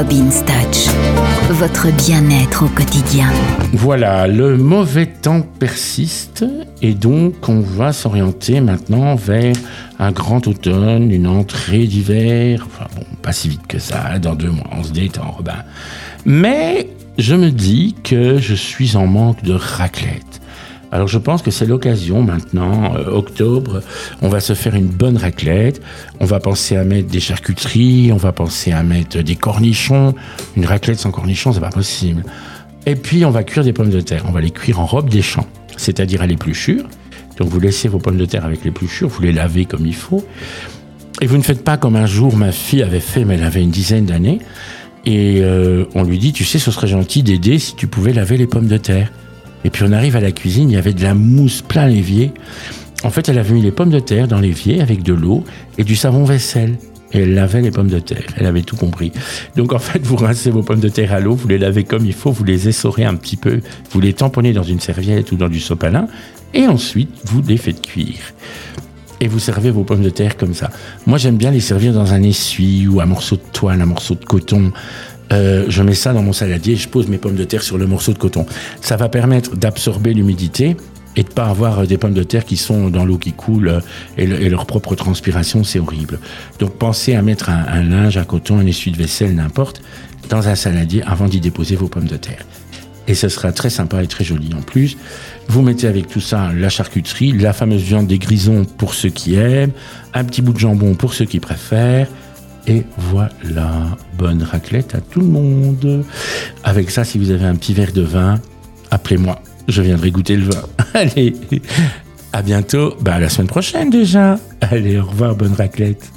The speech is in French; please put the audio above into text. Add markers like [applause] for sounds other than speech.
Robin Touch, votre bien-être au quotidien. Voilà, le mauvais temps persiste et donc on va s'orienter maintenant vers un grand automne, une entrée d'hiver. Enfin bon, pas si vite que ça, dans deux mois on se détend, Robin. Mais je me dis que je suis en manque de raclette. Alors je pense que c'est l'occasion maintenant, euh, octobre, on va se faire une bonne raclette, on va penser à mettre des charcuteries, on va penser à mettre des cornichons. Une raclette sans cornichons, c'est pas possible. Et puis on va cuire des pommes de terre, on va les cuire en robe des champs, c'est-à-dire à l'épluchure. Donc vous laissez vos pommes de terre avec l'épluchure, vous les lavez comme il faut. Et vous ne faites pas comme un jour ma fille avait fait, mais elle avait une dizaine d'années. Et euh, on lui dit, tu sais, ce serait gentil d'aider si tu pouvais laver les pommes de terre. Et puis on arrive à la cuisine, il y avait de la mousse plein l'évier. En fait, elle avait mis les pommes de terre dans l'évier avec de l'eau et du savon vaisselle. Et elle lavait les pommes de terre. Elle avait tout compris. Donc en fait, vous rincez vos pommes de terre à l'eau, vous les lavez comme il faut, vous les essorez un petit peu, vous les tamponnez dans une serviette ou dans du sopalin, et ensuite vous les faites cuire. Et vous servez vos pommes de terre comme ça. Moi, j'aime bien les servir dans un essuie ou un morceau de toile, un morceau de coton. Euh, je mets ça dans mon saladier, je pose mes pommes de terre sur le morceau de coton. Ça va permettre d'absorber l'humidité et de pas avoir euh, des pommes de terre qui sont dans l'eau qui coule euh, et, leur propre transpiration, c'est horrible. Donc pensez à mettre un, linge, un coton, un essuie de vaisselle, n'importe, dans un saladier avant d'y déposer vos pommes de terre. Et ce sera très sympa et très joli en plus. Vous mettez avec tout ça la charcuterie, la fameuse viande des grisons pour ceux qui aiment, un petit bout de jambon pour ceux qui préfèrent, et voilà, bonne raclette à tout le monde. Avec ça, si vous avez un petit verre de vin, appelez-moi. Je viendrai goûter le vin. [laughs] Allez, à bientôt. Bah, à la semaine prochaine déjà. Allez, au revoir, bonne raclette.